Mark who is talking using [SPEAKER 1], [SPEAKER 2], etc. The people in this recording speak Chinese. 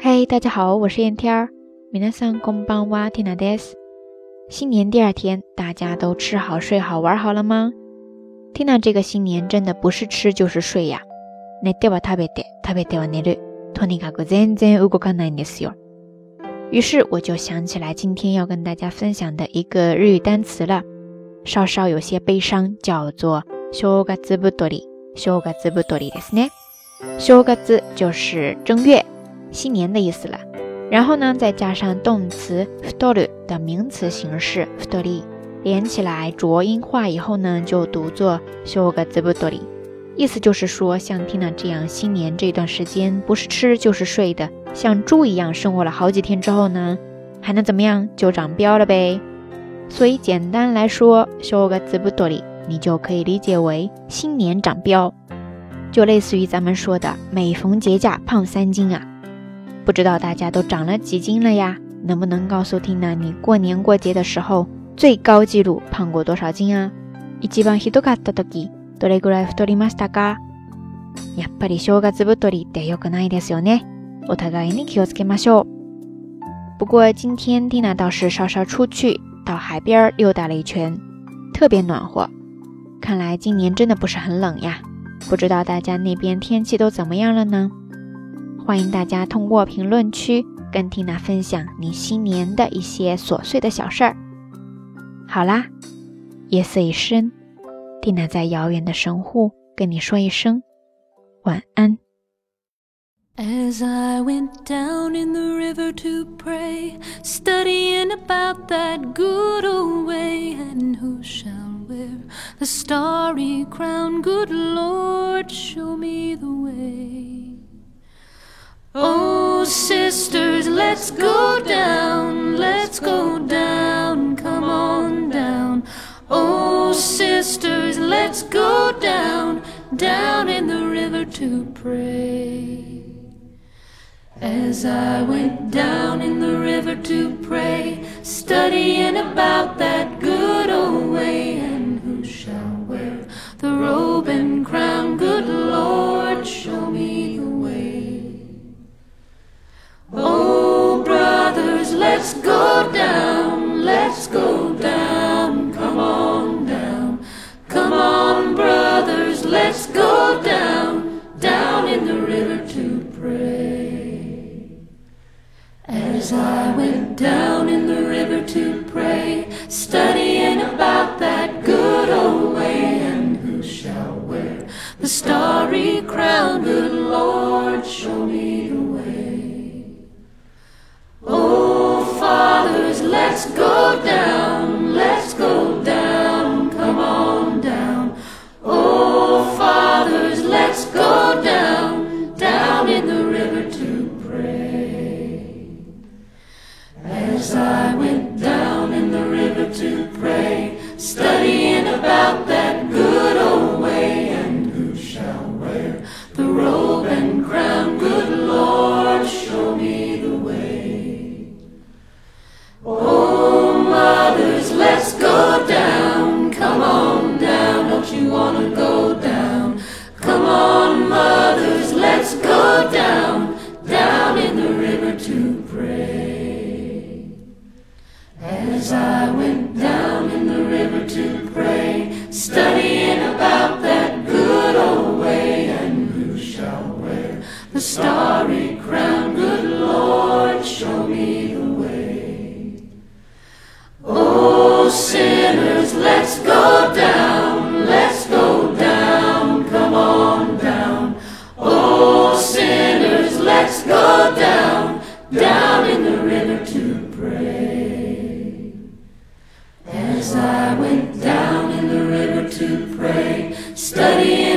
[SPEAKER 1] 嘿，大家好，我是燕天儿。皆さんこんばんは、ティナです。新年第二天，大家都吃好、睡好、玩好了吗？Tina 这个新年真的不是吃就是睡呀。寝ては食べて、食べては寝る。とにかく全然動かないんですよ。于是我就想起来今天要跟大家分享的一个日语单词了，稍稍有些悲伤，叫做正月太り。正月太りですね。正月就是正月。 新年的意思了，然后呢，再加上动词 futoru 的名词形式 futori，连起来浊音化以后呢，就读作 shogazubutori，意思就是说，像 Tina 这样新年这段时间不是吃就是睡的，像猪一样生活了好几天之后呢，还能怎么样？就长膘了呗。所以简单来说，shogazubutori 你就可以理解为新年长膘，就类似于咱们说的每逢节假胖三斤啊。不知道大家都长了几斤了呀？能不能告诉缇娜，你过年过节的时候最高纪录胖过多少斤啊？一番ひどかった時どれぐらい太りましたか？やっぱり正月太りって良くないですよね。お互いに気をつけましょう。不过今天缇娜倒是稍稍出去到海边溜达了一圈，特别暖和。看来今年真的不是很冷呀。不知道大家那边天气都怎么样了呢？ 欢迎大家通过评论区跟缇娜分享你新年的一些琐碎的小事儿。好啦，夜色已深，蒂娜在遥远的神户跟你说一声晚安。Oh, sisters, let's go down, let's go down, come on down. Oh, sisters, let's go down, down in the river to pray. As I went down in the river to pray, studying about that As I went down in the river to pray, studying about that good old way, and who shall wear the starry crown, good Lord, show me studying about that good old way, and who shall wear the robe and crown, good Lord, show me the way. Oh, mothers, let's go down. Come on down, don't you wanna go down? Come on, mothers, let's go down, down in the river to pray. As I Let's go down, let's go down, come on down. Oh, sinners, let's go down, down in the river to pray. As I went down in the river to pray, studying.